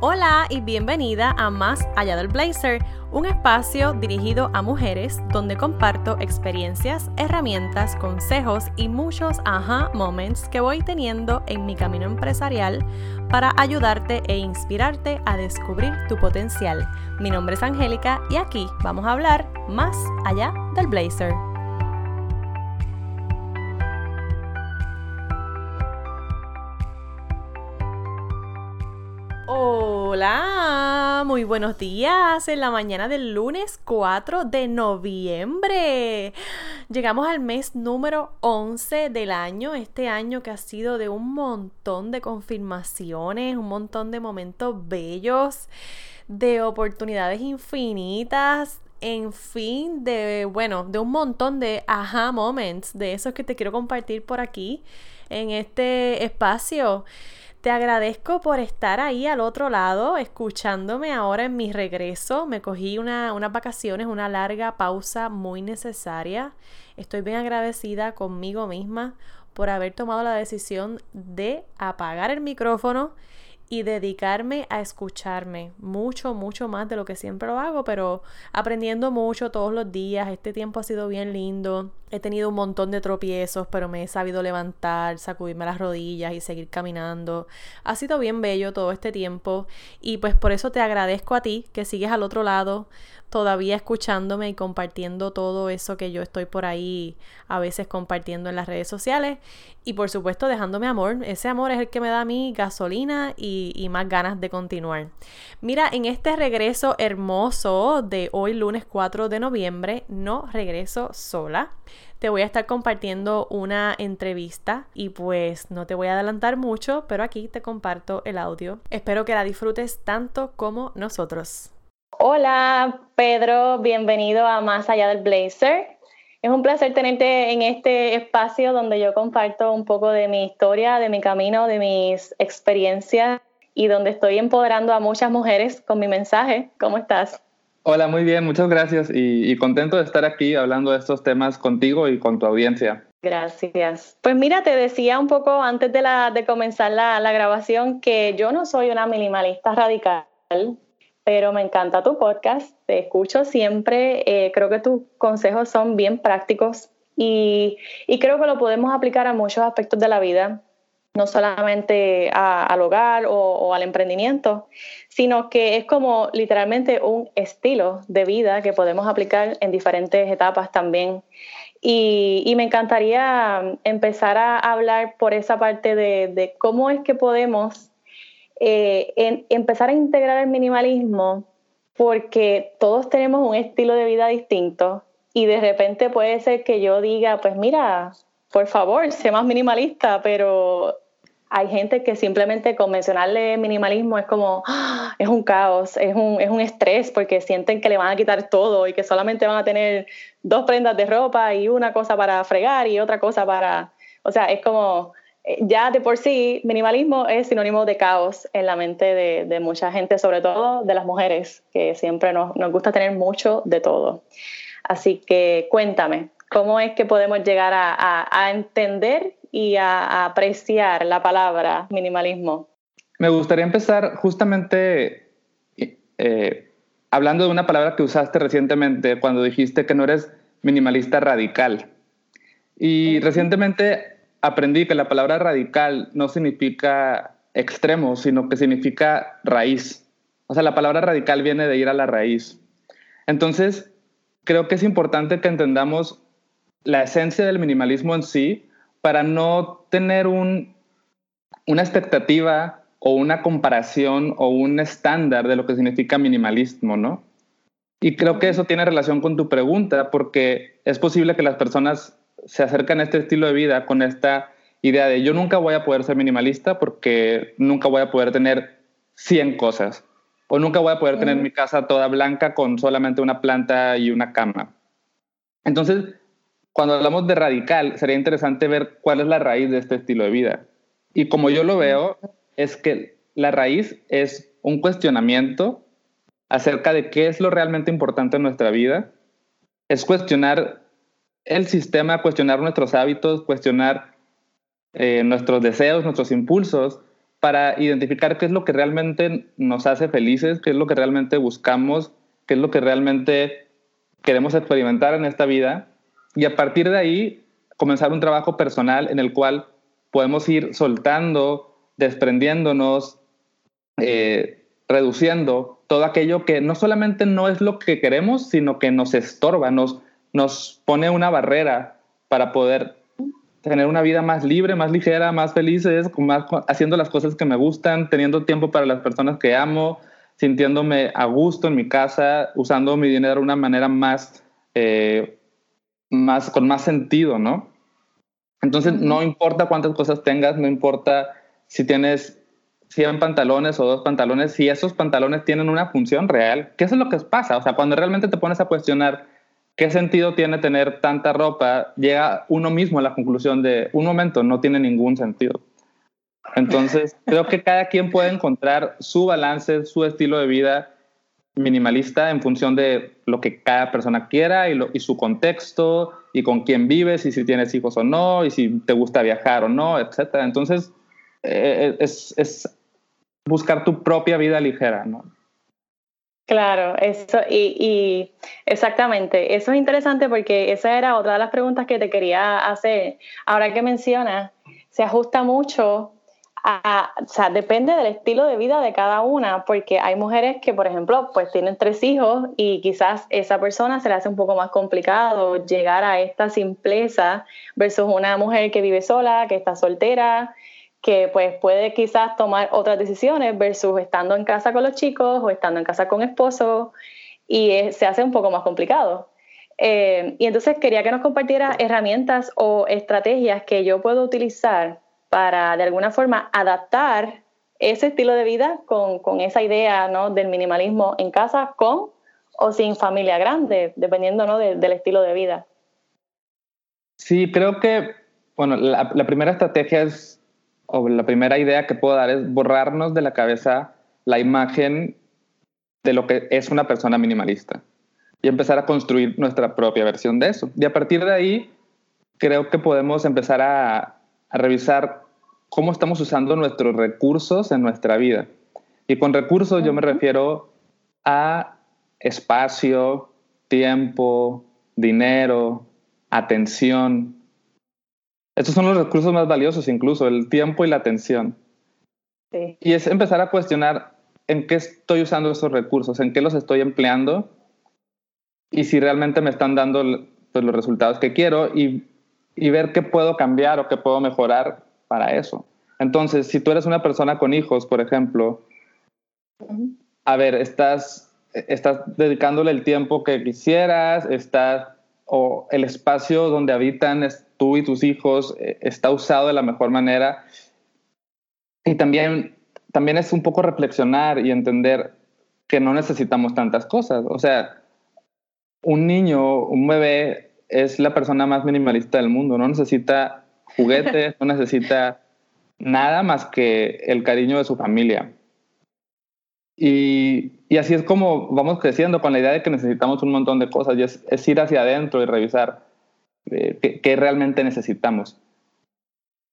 Hola y bienvenida a Más Allá del Blazer, un espacio dirigido a mujeres donde comparto experiencias, herramientas, consejos y muchos aha moments que voy teniendo en mi camino empresarial para ayudarte e inspirarte a descubrir tu potencial. Mi nombre es Angélica y aquí vamos a hablar más allá del Blazer. Hola, muy buenos días en la mañana del lunes 4 de noviembre. Llegamos al mes número 11 del año, este año que ha sido de un montón de confirmaciones, un montón de momentos bellos, de oportunidades infinitas, en fin, de, bueno, de un montón de aha moments, de esos que te quiero compartir por aquí en este espacio. Te agradezco por estar ahí al otro lado, escuchándome ahora en mi regreso. Me cogí una, unas vacaciones, una larga pausa muy necesaria. Estoy bien agradecida conmigo misma por haber tomado la decisión de apagar el micrófono y dedicarme a escucharme mucho, mucho más de lo que siempre lo hago, pero aprendiendo mucho todos los días. Este tiempo ha sido bien lindo. He tenido un montón de tropiezos, pero me he sabido levantar, sacudirme las rodillas y seguir caminando. Ha sido bien bello todo este tiempo y pues por eso te agradezco a ti que sigues al otro lado todavía escuchándome y compartiendo todo eso que yo estoy por ahí a veces compartiendo en las redes sociales y por supuesto dejándome amor. Ese amor es el que me da a mí gasolina y, y más ganas de continuar. Mira, en este regreso hermoso de hoy lunes 4 de noviembre, no regreso sola te voy a estar compartiendo una entrevista y pues no te voy a adelantar mucho, pero aquí te comparto el audio. Espero que la disfrutes tanto como nosotros. Hola Pedro, bienvenido a Más Allá del Blazer. Es un placer tenerte en este espacio donde yo comparto un poco de mi historia, de mi camino, de mis experiencias y donde estoy empoderando a muchas mujeres con mi mensaje. ¿Cómo estás? Hola, muy bien, muchas gracias y, contento de estar aquí hablando de estos temas contigo y con tu audiencia. Gracias. Pues mira, te decía un poco antes de, la, de comenzar la, la grabación que yo no soy una minimalista radical pero me encanta tu podcast, te escucho siempre, eh, creo que tus consejos son bien prácticos y, creo que lo podemos aplicar a muchos aspectos de la vida, no solamente al hogar o, al emprendimiento, sino que es como literalmente un estilo de vida que podemos aplicar en diferentes etapas también. Y, me encantaría empezar a hablar por esa parte de cómo es que podemos eh, en, empezar a integrar el minimalismo porque todos tenemos un estilo de vida distinto y de repente puede ser que yo diga, pues mira, por favor, sé más minimalista, pero hay gente que simplemente con mencionarle minimalismo es como, ¡ah! es un caos, es un, es un estrés porque sienten que le van a quitar todo y que solamente van a tener dos prendas de ropa y una cosa para fregar y otra cosa para, o sea, es como, ya de por sí, minimalismo es sinónimo de caos en la mente de, mucha gente, sobre todo de las mujeres, que siempre nos, gusta tener mucho de todo. Así que cuéntame, ¿cómo es que podemos llegar a, entender y a, apreciar la palabra minimalismo? Me gustaría empezar justamente eh, hablando de una palabra que usaste recientemente cuando dijiste que no eres minimalista radical. Y recientemente aprendí que la palabra radical no significa extremo, sino que significa raíz. O sea, la palabra radical viene de ir a la raíz. Entonces, creo que es importante que entendamos la esencia del minimalismo en sí para no tener un, una expectativa o una comparación o un estándar de lo que significa minimalismo, ¿no? Y creo que eso tiene relación con tu pregunta, porque es posible que las personas se acercan a este estilo de vida con esta idea de yo nunca voy a poder ser minimalista porque nunca voy a poder tener 100 cosas o nunca voy a poder tener mi casa toda blanca con solamente una planta y una cama. Entonces, cuando hablamos de radical, sería interesante ver cuál es la raíz de este estilo de vida. Y como yo lo veo, es que la raíz es un cuestionamiento acerca de qué es lo realmente importante en nuestra vida. Es cuestionar el sistema, cuestionar nuestros hábitos, cuestionar eh, nuestros deseos, nuestros impulsos para identificar qué es lo que realmente nos hace felices, qué es lo que realmente buscamos, qué es lo que realmente queremos experimentar en esta vida. Y a partir de ahí comenzar un trabajo personal en el cual podemos ir soltando, desprendiéndonos, eh, reduciendo todo aquello que no solamente no es lo que queremos, sino que nos estorba, nos, nos pone una barrera para poder tener una vida más libre, más ligera, más felices, más, haciendo las cosas que me gustan, teniendo tiempo para las personas que amo, sintiéndome a gusto en mi casa, usando mi dinero de una manera más, eh, más con más sentido, ¿no? Entonces, no importa cuántas cosas tengas, no importa si tienes 100 pantalones o dos pantalones, si esos pantalones tienen una función real, ¿qué es lo que pasa? O sea, cuando realmente te pones a cuestionar qué sentido tiene tener tanta ropa, llega uno mismo a la conclusión de, un momento, no tiene ningún sentido. Entonces, creo que cada quien puede encontrar su balance, su estilo de vida minimalista en función de lo que cada persona quiera y, y su contexto y con quién vives y si tienes hijos o no y si te gusta viajar o no, etc. Entonces, eh, es, es, buscar tu propia vida ligera, ¿no? Claro, eso, y, y, exactamente, eso es interesante porque esa era otra de las preguntas que te quería hacer. Ahora que mencionas, se ajusta mucho o sea, depende del estilo de vida de cada una, porque hay mujeres que, por ejemplo, pues tienen tres hijos y quizás esa persona se le hace un poco más complicado llegar a esta simpleza versus una mujer que vive sola, que está soltera, que pues puede quizás tomar otras decisiones versus estando en casa con los chicos o estando en casa con esposo y se hace un poco más complicado. Eh, y entonces quería que nos compartiera herramientas o estrategias que yo puedo utilizar para de alguna forma adaptar ese estilo de vida con, con esa idea ¿no? del minimalismo en casa con o sin familia grande, dependiendo ¿no? del estilo de vida. Sí, creo que, bueno, la, la, primera estrategia es, o la primera idea que puedo dar es borrarnos de la cabeza la imagen de lo que es una persona minimalista y empezar a construir nuestra propia versión de eso. Y a partir de ahí, creo que podemos empezar a, a revisar cómo estamos usando nuestros recursos en nuestra vida. Y con recursos yo me refiero a espacio, tiempo, dinero, atención. Estos son los recursos más valiosos incluso, el tiempo y la atención. Y es empezar a cuestionar en qué estoy usando esos recursos, en qué los estoy empleando y si realmente me están dando pues, los resultados que quiero y y ver qué puedo cambiar o qué puedo mejorar para eso. Entonces, si tú eres una persona con hijos, por ejemplo, a ver, estás, estás dedicándole el tiempo que quisieras, estás, o el espacio donde habitan tú y tus hijos eh, está usado de la mejor manera. Y también, también es un poco reflexionar y entender que no necesitamos tantas cosas. O sea, un niño, un bebé es la persona más minimalista del mundo. No necesita juguetes, no necesita nada más que el cariño de su familia. Y, y, así es como vamos creciendo con la idea de que necesitamos un montón de cosas y es, ir hacia adentro y revisar eh, qué, qué, realmente necesitamos.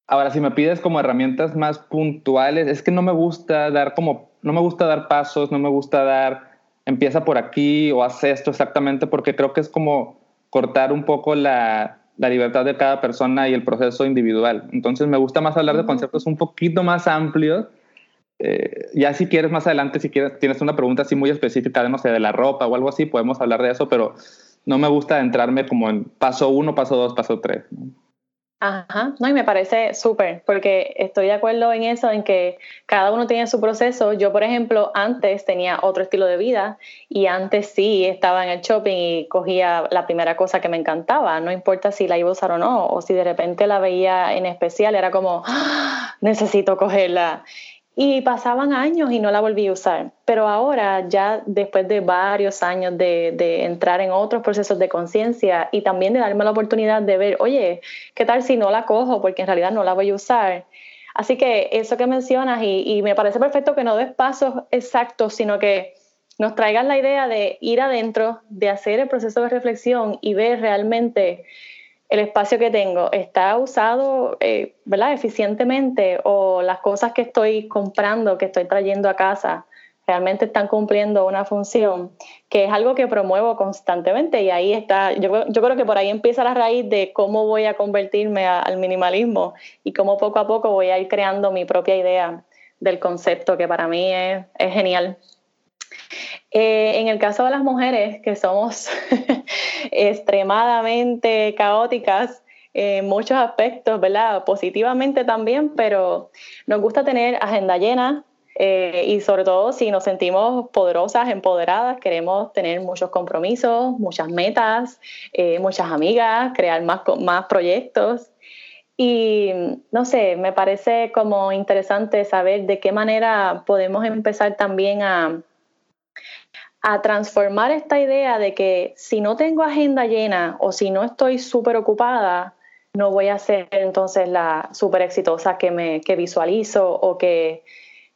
Ahora, si me pides como herramientas más puntuales, es que no me gusta dar como, no me gusta dar pasos, no me gusta dar, empieza por aquí o haz esto exactamente, porque creo que es como cortar un poco la, la, libertad de cada persona y el proceso individual. Entonces me gusta más hablar de conceptos un poquito más amplios. Eh, ya si quieres más adelante, si quieres, tienes una pregunta así muy específica de, no sé, de la ropa o algo así, podemos hablar de eso, pero no me gusta entrarme como en paso uno, paso dos, paso tres. Ajá, no, y me parece súper, porque estoy de acuerdo en eso, en que cada uno tiene su proceso. Yo, por ejemplo, antes tenía otro estilo de vida y antes sí estaba en el shopping y cogía la primera cosa que me encantaba, no importa si la iba a usar o no, o si de repente la veía en especial, era como, ¡Ah! necesito cogerla. Y pasaban años y no la volví a usar. Pero ahora, ya después de varios años de, de entrar en otros procesos de conciencia y también de darme la oportunidad de ver, oye, ¿qué tal si no la cojo? Porque en realidad no la voy a usar. Así que eso que mencionas, y, y me parece perfecto que no des pasos exactos, sino que nos traigas la idea de ir adentro, de hacer el proceso de reflexión y ver realmente el espacio que tengo está usado, eh, ¿verdad? Eficientemente o las cosas que estoy comprando, que estoy trayendo a casa, realmente están cumpliendo una función, que es algo que promuevo constantemente y ahí está, yo, creo que por ahí empieza la raíz de cómo voy a convertirme al minimalismo y cómo poco a poco voy a ir creando mi propia idea del concepto, que para mí es, es genial. Eh, en el caso de las mujeres, que somos extremadamente caóticas en muchos aspectos, ¿verdad? Positivamente también, pero nos gusta tener agenda llena, eh, y sobre todo si nos sentimos poderosas, empoderadas, queremos tener muchos compromisos, muchas metas, eh, muchas amigas, crear más, más proyectos. Y no sé, me parece como interesante saber de qué manera podemos empezar también a, a transformar esta idea de que si no tengo agenda llena o si no estoy súper ocupada, no voy a ser entonces la súper exitosa que me que visualizo o que,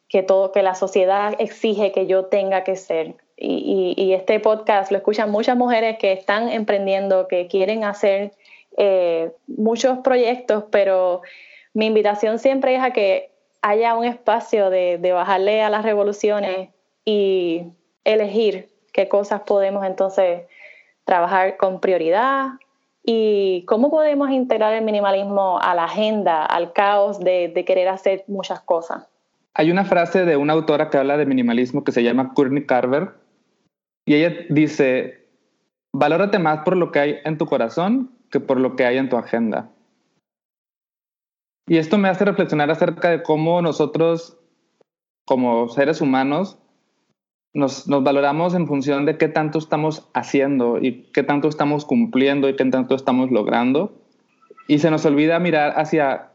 que, todo que la sociedad exige que yo tenga que ser. Y, y, este podcast lo escuchan muchas mujeres que están emprendiendo, que quieren hacer eh, muchos proyectos, pero mi invitación siempre es a que haya un espacio de, de bajarle a las revoluciones y elegir qué cosas podemos entonces trabajar con prioridad y cómo podemos integrar el minimalismo a la agenda, al caos de, querer hacer muchas cosas. Hay una frase de una autora que habla de minimalismo que se llama Courtney Carver y ella dice, valórate más por lo que hay en tu corazón que por lo que hay en tu agenda. Y esto me hace reflexionar acerca de cómo nosotros, como seres humanos, nos, valoramos en función de qué tanto estamos haciendo y qué tanto estamos cumpliendo y qué tanto estamos logrando. Y se nos olvida mirar hacia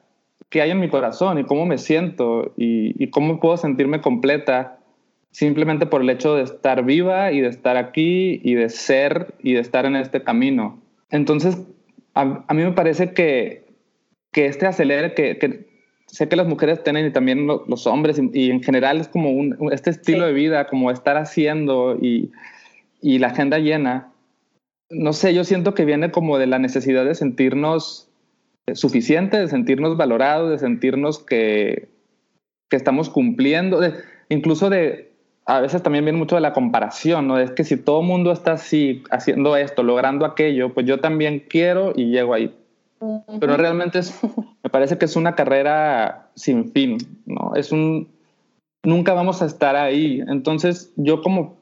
qué hay en mi corazón y cómo me siento y, cómo puedo sentirme completa simplemente por el hecho de estar viva y de estar aquí y de ser y de estar en este camino. Entonces, a, mí me parece que, que este acelere, que, que sé que las mujeres tienen y también los hombres y, en general es como un, este estilo de vida, como estar haciendo y, y, la agenda llena. No sé, yo siento que viene como de la necesidad de sentirnos suficientes, de sentirnos valorados, de sentirnos que, que estamos cumpliendo, de, incluso de, a veces también viene mucho de la comparación, ¿no? Es que si todo el mundo está así, haciendo esto, logrando aquello, pues yo también quiero y llego ahí. Pero realmente es, me parece que es una carrera sin fin, ¿no? Es un, nunca vamos a estar ahí. Entonces yo como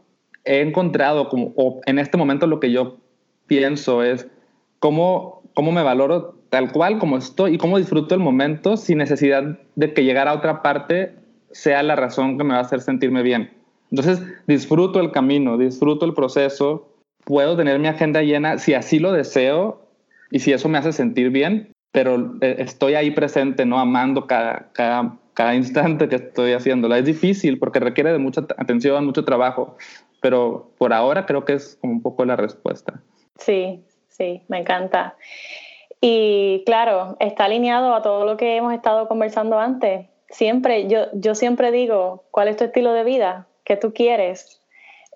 he encontrado, como, o en este momento lo que yo pienso es cómo, cómo me valoro tal cual como estoy y cómo disfruto el momento sin necesidad de que llegar a otra parte sea la razón que me va a hacer sentirme bien. Entonces disfruto el camino, disfruto el proceso, puedo tener mi agenda llena si así lo deseo y si eso me hace sentir bien, pero eh, estoy ahí presente, ¿no? Amando cada, cada, cada instante que estoy haciéndolo. Es difícil porque requiere de mucha atención, mucho trabajo, pero por ahora creo que es como un poco la respuesta. Sí, sí, me encanta. Y claro, está alineado a todo lo que hemos estado conversando antes. Siempre, yo, yo siempre digo, ¿cuál es tu estilo de vida? ¿Qué tú quieres?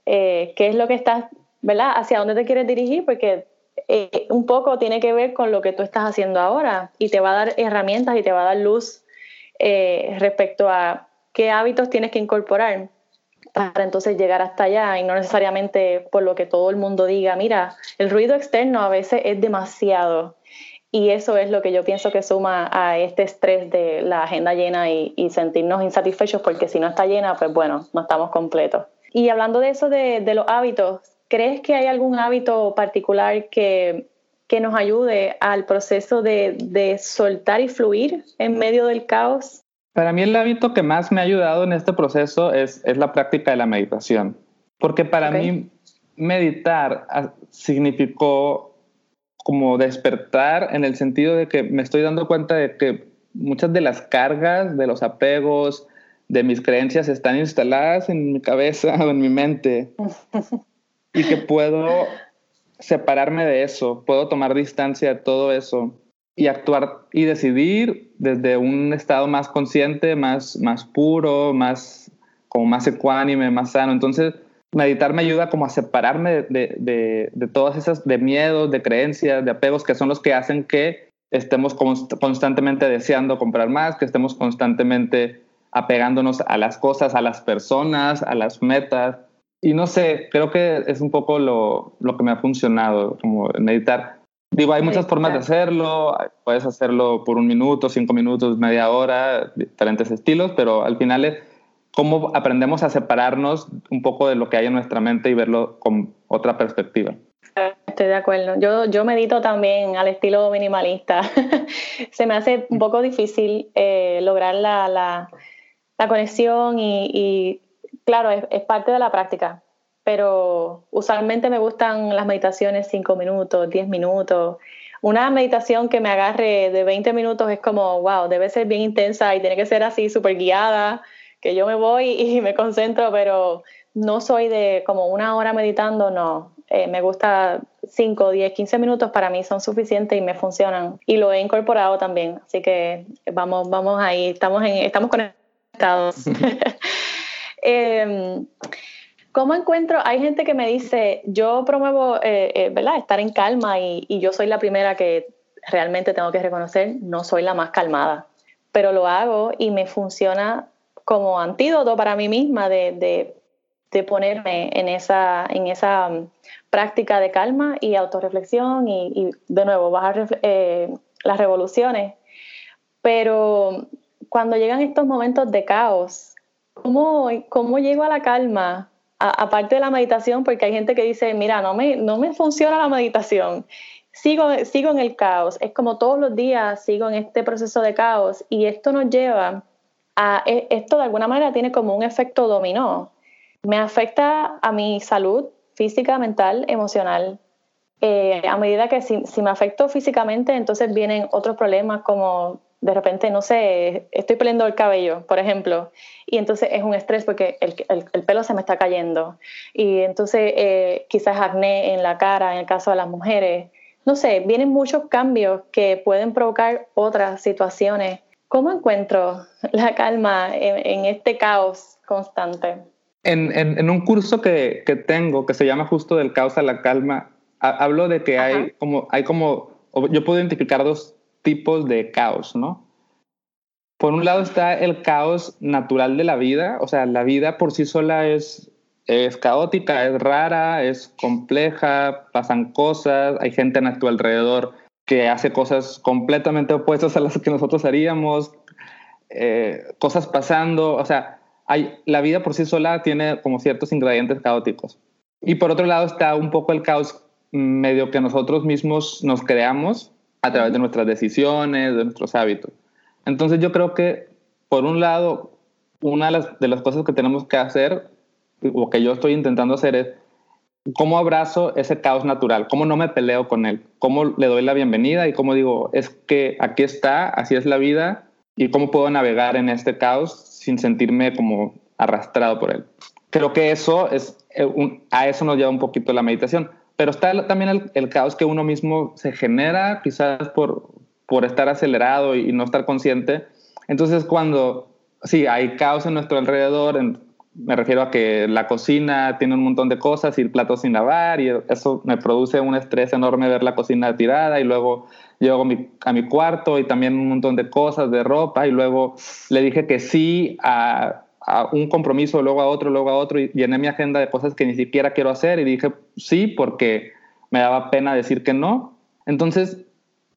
Eh, ¿Qué es lo que estás, verdad? ¿Hacia dónde te quieres dirigir? Porque eh, un poco tiene que ver con lo que tú estás haciendo ahora y te va a dar herramientas y te va a dar luz eh, respecto a qué hábitos tienes que incorporar para entonces llegar hasta allá y no necesariamente por lo que todo el mundo diga, mira, el ruido externo a veces es demasiado y eso es lo que yo pienso que suma a este estrés de la agenda llena y, sentirnos insatisfechos porque si no está llena, pues bueno, no estamos completos. Y hablando de eso de los hábitos, ¿Crees que hay algún hábito particular que, nos ayude al proceso de, soltar y fluir en medio del caos? Para mí el hábito que más me ha ayudado en este proceso es, la práctica de la meditación, porque para mí meditar significó como despertar en el sentido de que me estoy dando cuenta de que muchas de las cargas, de los apegos, de mis creencias están instaladas en mi cabeza o en mi mente. y que puedo separarme de eso, puedo tomar distancia de todo eso y actuar y decidir desde un estado más consciente, más, más puro, más como más ecuánime, más sano. Entonces, meditar me ayuda como a separarme de, de, de, todas esas, de miedos, de creencias, de apegos que son los que hacen que estemos constantemente deseando comprar más, que estemos constantemente apegándonos a las cosas, a las personas, a las metas. Y no sé, creo que es un poco lo, lo que me ha funcionado, como meditar. Digo, hay muchas formas de hacerlo, puedes hacerlo por un minuto, cinco minutos, media hora, diferentes estilos, pero al final es cómo aprendemos a separarnos un poco de lo que hay en nuestra mente y verlo con otra perspectiva. Estoy de acuerdo. Yo, yo medito también al estilo minimalista. Se me hace un poco difícil eh, lograr la, la, la, conexión y, y claro, es, parte de la práctica, pero usualmente me gustan las meditaciones 5 minutos, 10 minutos. Una meditación que me agarre de 20 minutos es como, wow, debe ser bien intensa y tiene que ser así, súper guiada, que yo me voy y me concentro, pero no soy de como una hora meditando, no. Eh, me gusta 5, 10, 15 minutos para mí son suficientes y me funcionan. Y lo he incorporado también, así que vamos, vamos ahí, estamos, en, estamos conectados. eh, ¿Cómo encuentro? Hay gente que me dice, yo promuevo, eh, eh, ¿verdad? Estar en calma y, yo soy la primera que realmente tengo que reconocer, no soy la más calmada, pero lo hago y me funciona como antídoto para mí misma de, de, ponerme en esa, en esa um, práctica de calma y autorreflexión y, y de nuevo bajar eh, las revoluciones. Pero cuando llegan estos momentos de caos, ¿cómo, cómo llego a la calma? Aparte de la meditación, porque hay gente que dice, mira, no me, no me funciona la meditación. Sigo, sigo en el caos. Es como todos los días sigo en este proceso de caos y esto nos lleva a, e, esto de alguna manera tiene como un efecto dominó. Me afecta a mi salud física, mental, emocional. Eh, a medida que si, si, me afecto físicamente, entonces vienen otros problemas como de repente, no sé, estoy peleando el cabello, por ejemplo, y entonces es un estrés porque el, el, el pelo se me está cayendo. Y entonces eh, quizás acné en la cara, en el caso de las mujeres. No sé, vienen muchos cambios que pueden provocar otras situaciones. ¿Cómo encuentro la calma en, en este caos constante? En, en, en, un curso que, que, tengo que se llama justo del caos a la calma, hablo de que hay como, hay como, yo puedo identificar dos tipos de caos, ¿no? Por un lado está el caos natural de la vida, o sea, la vida por sí sola es, es caótica, es rara, es compleja, pasan cosas, hay gente a tu alrededor que hace cosas completamente opuestas a las que nosotros haríamos, eh, cosas pasando, o sea, hay, la vida por sí sola tiene como ciertos ingredientes caóticos. Y por otro lado está un poco el caos medio que nosotros mismos nos creamos a través de nuestras decisiones, de nuestros hábitos. Entonces yo creo que, por un lado, una de las, cosas que tenemos que hacer, o que yo estoy intentando hacer, es cómo abrazo ese caos natural, cómo no me peleo con él, cómo le doy la bienvenida y cómo digo, es que aquí está, así es la vida, y cómo puedo navegar en este caos sin sentirme como arrastrado por él. Creo que eso es, eh, a eso nos lleva un poquito la meditación, pero está también el, caos que uno mismo se genera, quizás por, por estar acelerado y no estar consciente. Entonces, cuando sí, hay caos en nuestro alrededor, en, me refiero a que la cocina tiene un montón de cosas y el plato sin lavar y eso me produce un estrés enorme ver la cocina tirada y luego llego a mi, a mi cuarto y también un montón de cosas de ropa y luego le dije que sí a, a, un compromiso, luego a otro, luego a otro y llené mi agenda de cosas que ni siquiera quiero hacer y dije sí porque me daba pena decir que no. Entonces,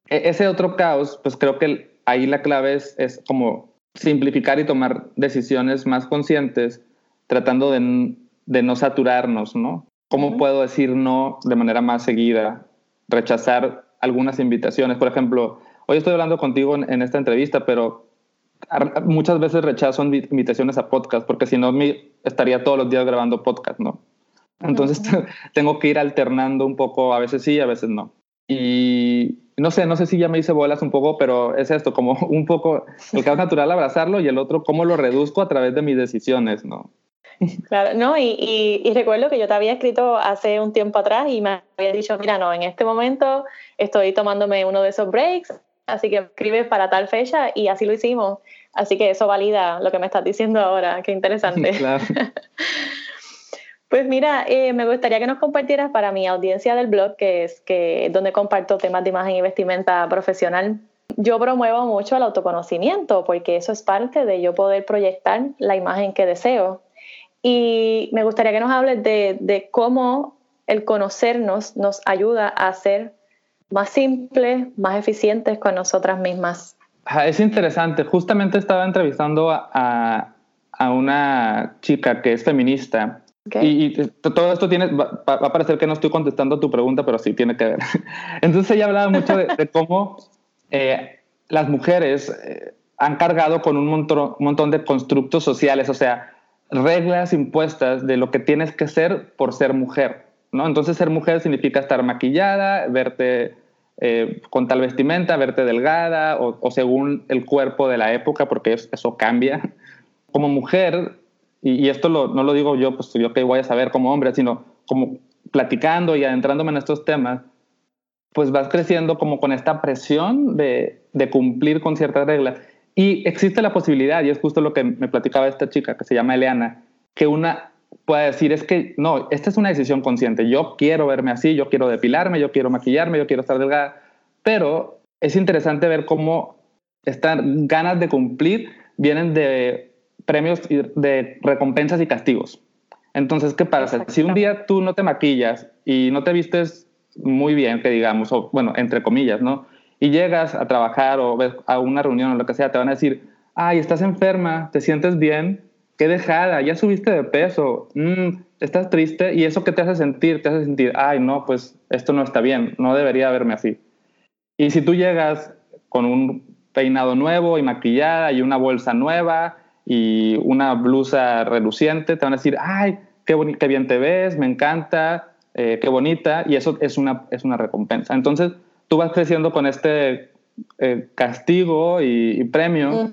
e, ese otro caos, pues creo que ahí la clave es, es como simplificar y tomar decisiones más conscientes tratando de, de no saturarnos, ¿no? ¿Cómo uh -huh. puedo decir no de manera más seguida? Rechazar algunas invitaciones. Por ejemplo, hoy estoy hablando contigo en, en esta entrevista, pero muchas veces rechazo invitaciones a podcast porque si no me estaría todos los días grabando podcast, ¿no? Entonces uh -huh. tengo que ir alternando un poco, a veces sí, a veces no. Y no sé, no sé si ya me hice bolas un poco, pero es esto, como un poco el caos natural abrazarlo y el otro cómo lo reduzco a través de mis decisiones, ¿no? Claro, no, y, y, y, recuerdo que yo te había escrito hace un tiempo atrás y me había dicho, mira, no, en este momento estoy tomándome uno de esos breaks, así que escribes para tal fecha y así lo hicimos. Así que eso valida lo que me estás diciendo ahora, qué interesante. Claro. Pues mira, eh, me gustaría que nos compartieras para mi audiencia del blog, que es que donde comparto temas de imagen y vestimenta profesional. Yo promuevo mucho el autoconocimiento porque eso es parte de yo poder proyectar la imagen que deseo. Y me gustaría que nos hables de, de cómo el conocernos nos ayuda a ser más simples, más eficientes con nosotras mismas. Es interesante. Justamente estaba entrevistando a, a una chica que es feminista y, todo esto tiene, va, a parecer que no estoy contestando tu pregunta, pero sí tiene que ver. Entonces ella hablaba mucho de, cómo eh, las mujeres eh, han cargado con un montón, un montón de constructos sociales, o sea, reglas impuestas de lo que tienes que ser por ser mujer. ¿No? Entonces ser mujer significa estar maquillada, verte eh, con tal vestimenta, verte delgada o, según el cuerpo de la época, porque eso cambia. Como mujer y, esto no lo digo yo, pues yo que voy a saber como hombre, sino como platicando y adentrándome en estos temas, pues vas creciendo como con esta presión de, de cumplir con ciertas reglas. Y existe la posibilidad, y es justo lo que me platicaba esta chica que se llama Eleana, que una pueda decir, es que no, esta es una decisión consciente, yo quiero verme así, yo quiero depilarme, yo quiero maquillarme, yo quiero estar delgada, pero es interesante ver cómo estas ganas de cumplir vienen de premios de recompensas y castigos. Entonces, ¿qué pasa? Si un día tú no te maquillas y no te vistes muy bien, que digamos, o bueno, entre comillas, ¿no? Y llegas a trabajar o a una reunión o lo que sea, te van a decir, ay, estás enferma, te sientes bien, qué dejada, ya subiste de peso, mm, estás triste y eso que te hace sentir, te hace sentir, ay, no, pues esto no está bien, no debería verme así. Y si tú llegas con un peinado nuevo y maquillada y una bolsa nueva y una blusa reluciente, te van a decir, ay, qué, qué bien te ves, me encanta, eh, qué bonita, y eso es una, es una recompensa. Entonces, tú vas creciendo con este eh, castigo y, premio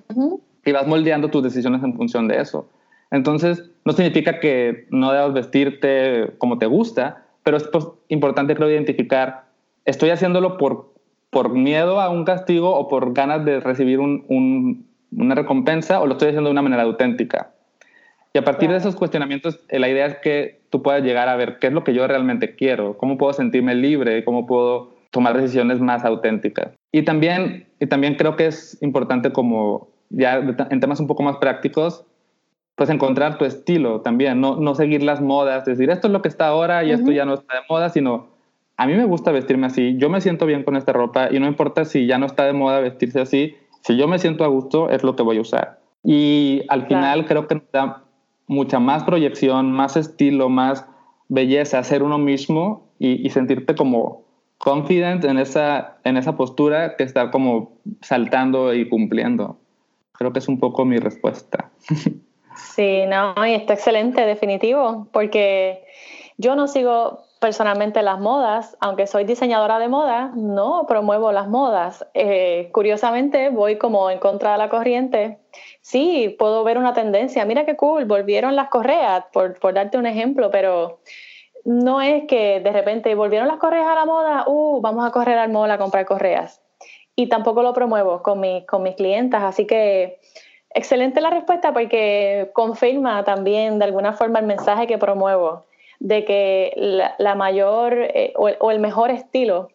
y vas moldeando tus decisiones en función de eso. Entonces, no significa que no debas vestirte como te gusta, pero es pues, importante, creo, identificar, estoy haciéndolo por, por miedo a un castigo o por ganas de recibir un, un una recompensa o lo estoy haciendo de una manera auténtica. Y a partir de esos cuestionamientos, eh, la idea es que tú puedas llegar a ver qué es lo que yo realmente quiero, cómo puedo sentirme libre, cómo puedo tomar decisiones más auténticas. Y también, y también creo que es importante como ya en temas un poco más prácticos, pues encontrar tu estilo también, no, no seguir las modas, decir esto es lo que está ahora y esto ya no está de moda, sino a mí me gusta vestirme así, yo me siento bien con esta ropa y no importa si ya no está de moda vestirse así, si yo me siento a gusto, es lo que voy a usar. Y al final creo que da mucha más proyección, más estilo, más belleza ser uno mismo y, sentirte como confident en esa, en esa postura que estar como saltando y cumpliendo. Creo que es un poco mi respuesta. Sí, no, y está excelente, definitivo, porque yo no sigo personalmente las modas, aunque soy diseñadora de moda, no promuevo las modas. Eh, curiosamente, voy como en contra de la corriente. Sí, puedo ver una tendencia. Mira qué cool, volvieron las correas, por, por darte un ejemplo, pero no es que de repente volvieron las correas a la moda, uh, vamos a correr al mall a comprar correas. Y tampoco lo promuevo con, mi, con mis clientas, así que excelente la respuesta porque confirma también de alguna forma el mensaje que promuevo de que la, mayor eh, o, el mejor estilo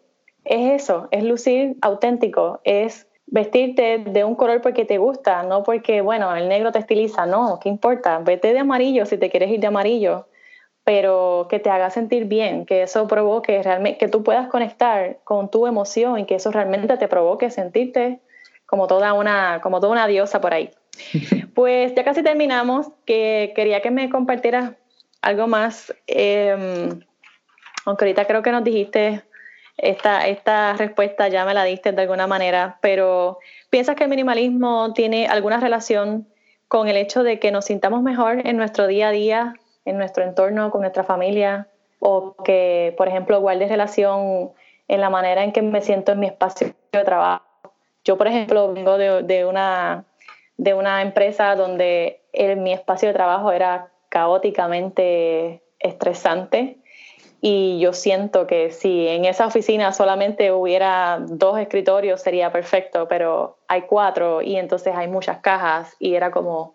es eso, es lucir auténtico, es vestirte de un color porque te gusta, no porque, bueno, el negro te estiliza, no, ¿qué importa? Vete de amarillo si te quieres ir de amarillo, pero que te haga sentir bien, que eso provoque realmente, que tú puedas conectar con tu emoción y que eso realmente te provoque sentirte como toda una, como toda una diosa por ahí. Pues ya casi terminamos, que quería que me compartieras algo más, em, aunque ahorita creo que nos dijiste esta, esta respuesta, ya me la diste de alguna manera, pero ¿piensas que el minimalismo tiene alguna relación con el hecho de que nos sintamos mejor en nuestro día a día, en nuestro entorno, con nuestra familia? O que, por ejemplo, guarde relación en la manera en que me siento en mi espacio de trabajo. Yo, por ejemplo, vengo de, de una, de una empresa donde mi espacio de trabajo era caóticamente estresante y yo siento que si en esa oficina solamente hubiera dos escritorios sería perfecto, pero hay cuatro y entonces hay muchas cajas y era como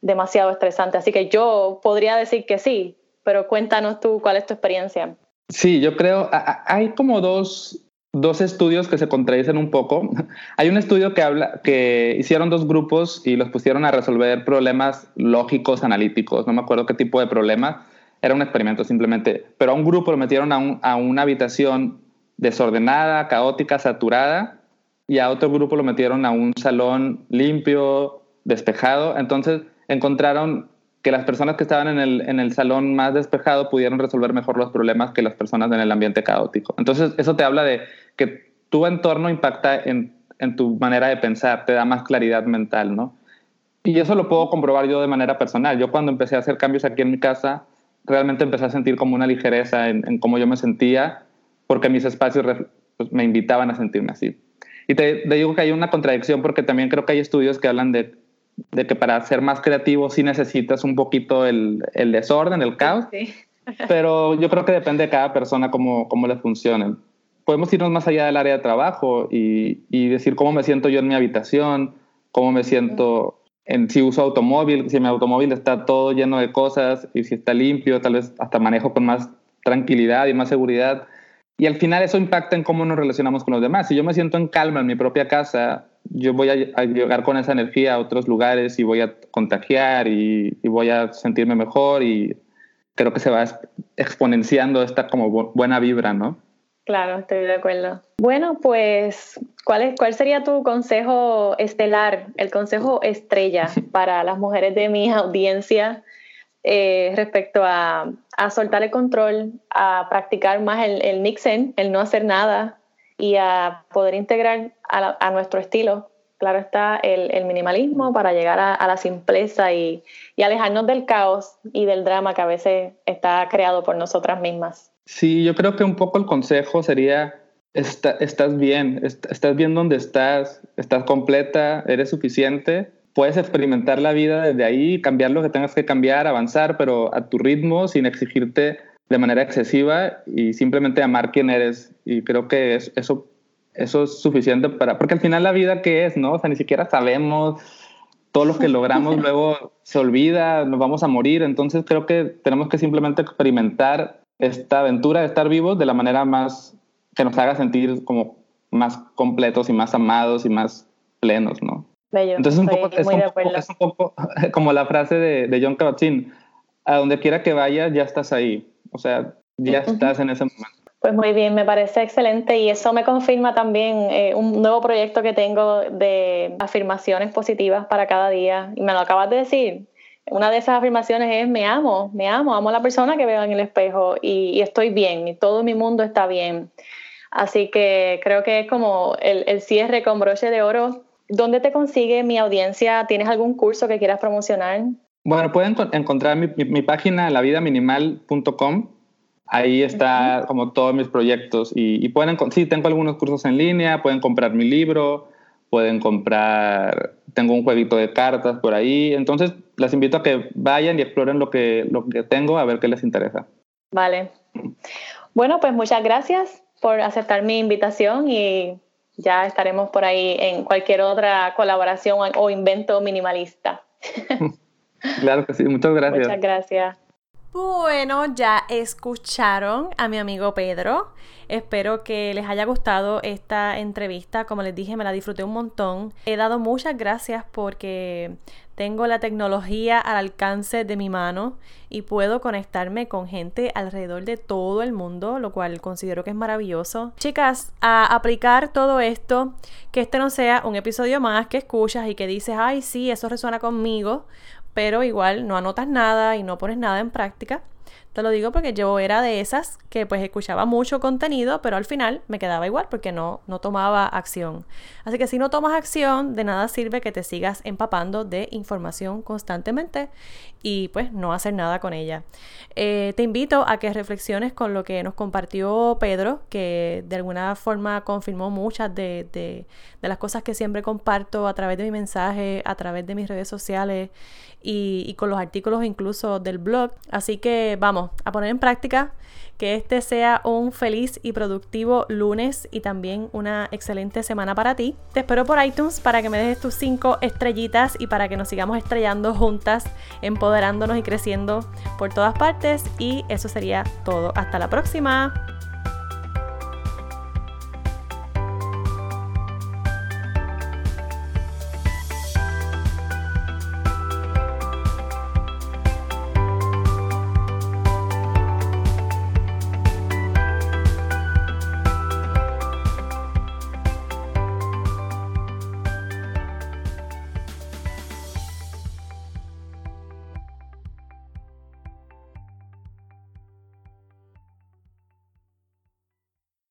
demasiado estresante. Así que yo podría decir que sí, pero cuéntanos tú cuál es tu experiencia. Sí, yo creo, hay como dos, dos estudios que se contradicen un poco. Hay un estudio que habla que hicieron dos grupos y los pusieron a resolver problemas lógicos analíticos. No me acuerdo qué tipo de problema. Era un experimento simplemente. Pero a un grupo lo metieron a una habitación desordenada, caótica, saturada, y a otro grupo lo metieron a un salón limpio, despejado. Entonces encontraron que las personas que estaban en el, en el salón más despejado pudieron resolver mejor los problemas que las personas en el ambiente caótico. Entonces eso te habla de que tu entorno impacta en, en tu manera de pensar, te da más claridad mental, ¿no? Y eso lo puedo comprobar yo de manera personal. Yo cuando empecé a hacer cambios aquí en mi casa, realmente empecé a sentir como una ligereza en, cómo yo me sentía, porque mis espacios pues, me invitaban a sentirme así. Y te, te, digo que hay una contradicción porque también creo que hay estudios que hablan de, de que para ser más creativo sí necesitas un poquito el, el desorden, el caos. Sí. pero yo creo que depende de cada persona cómo, cómo le funcionen podemos irnos más allá del área de trabajo y, y, decir cómo me siento yo en mi habitación, cómo me siento en si uso automóvil, si mi automóvil está todo lleno de cosas y si está limpio, tal vez hasta manejo con más tranquilidad y más seguridad. Y al final eso impacta en cómo nos relacionamos con los demás. Si yo me siento en calma en mi propia casa, yo voy a, a llegar con esa energía a otros lugares y voy a contagiar y, y voy a sentirme mejor y creo que se va exponenciando esta como buena vibra, ¿no? Claro, estoy de acuerdo. Bueno, pues, ¿cuál, es, ¿cuál sería tu consejo estelar, el consejo estrella para las mujeres de mi audiencia eh, respecto a, a, soltar el control, a practicar más el, el mixen, el no hacer nada y a poder integrar a, nuestro estilo? Claro está el, minimalismo para llegar a, la simpleza y, y alejarnos del caos y del drama que a veces está creado por nosotras mismas. Sí, yo creo que un poco el consejo sería, está, estás bien, estás bien donde estás, estás completa, eres suficiente, puedes experimentar la vida desde ahí, cambiar lo que tengas que cambiar, avanzar, pero a tu ritmo, sin exigirte de manera excesiva y simplemente amar quién eres. Y creo que es, eso, eso es suficiente para, porque al final la vida qué es, ¿no? O sea, ni siquiera sabemos todo lo que logramos luego se olvida, nos vamos a morir, entonces creo que tenemos que simplemente experimentar esta aventura de estar vivos de la manera más que nos haga sentir como más completos y más amados y más plenos, ¿no? Bello, Entonces un poco, es, un poco, es, un poco, como la frase de, de John Kabat-Zinn, a donde quiera que vayas ya estás ahí, o sea, ya estás en ese momento. Pues muy bien, me parece excelente y eso me confirma también eh, un nuevo proyecto que tengo de afirmaciones positivas para cada día y me lo acabas de decir, una de esas afirmaciones es me amo, me amo, amo a la persona que veo en el espejo y, estoy bien y todo mi mundo está bien. Así que creo que es como el, cierre con broche de oro. ¿Dónde te consigue mi audiencia? ¿Tienes algún curso que quieras promocionar? Bueno, pueden encontrar mi, mi, página lavidaminimal.com. Ahí está como todos mis proyectos y, y pueden, sí, tengo algunos cursos en línea, pueden comprar mi libro, pueden comprar, tengo un jueguito de cartas por ahí, entonces las invito a que vayan y exploren lo que, lo que tengo a ver qué les interesa. Vale. Bueno, pues muchas gracias por aceptar mi invitación y ya estaremos por ahí en cualquier otra colaboración o invento minimalista. claro que sí, muchas gracias. Muchas gracias. Bueno, ya escucharon a mi amigo Pedro. Espero que les haya gustado esta entrevista. Como les dije, me la disfruté un montón. He dado muchas gracias porque tengo la tecnología al alcance de mi mano y puedo conectarme con gente alrededor de todo el mundo, lo cual considero que es maravilloso. Chicas, a aplicar todo esto, que este no sea un episodio más que escuchas y que dices, ay, sí, eso resuena conmigo, pero igual no anotas nada y no pones nada en práctica. Te lo digo porque yo era de esas que pues escuchaba mucho contenido, pero al final me quedaba igual porque no, no tomaba acción. Así que si no tomas acción, de nada sirve que te sigas empapando de información constantemente y pues no hacer nada con ella. Eh, te invito a que reflexiones con lo que nos compartió Pedro, que de alguna forma confirmó muchas de, de, las cosas que siempre comparto a través de mi mensaje, a través de mis redes sociales y, con los artículos incluso del blog. Así que vamos a poner en práctica que este sea un feliz y productivo lunes y también una excelente semana para ti. Te espero por iTunes para que me dejes tus cinco estrellitas y para que nos sigamos estrellando juntas, empoderándonos y creciendo por todas partes. Y eso sería todo. Hasta la próxima.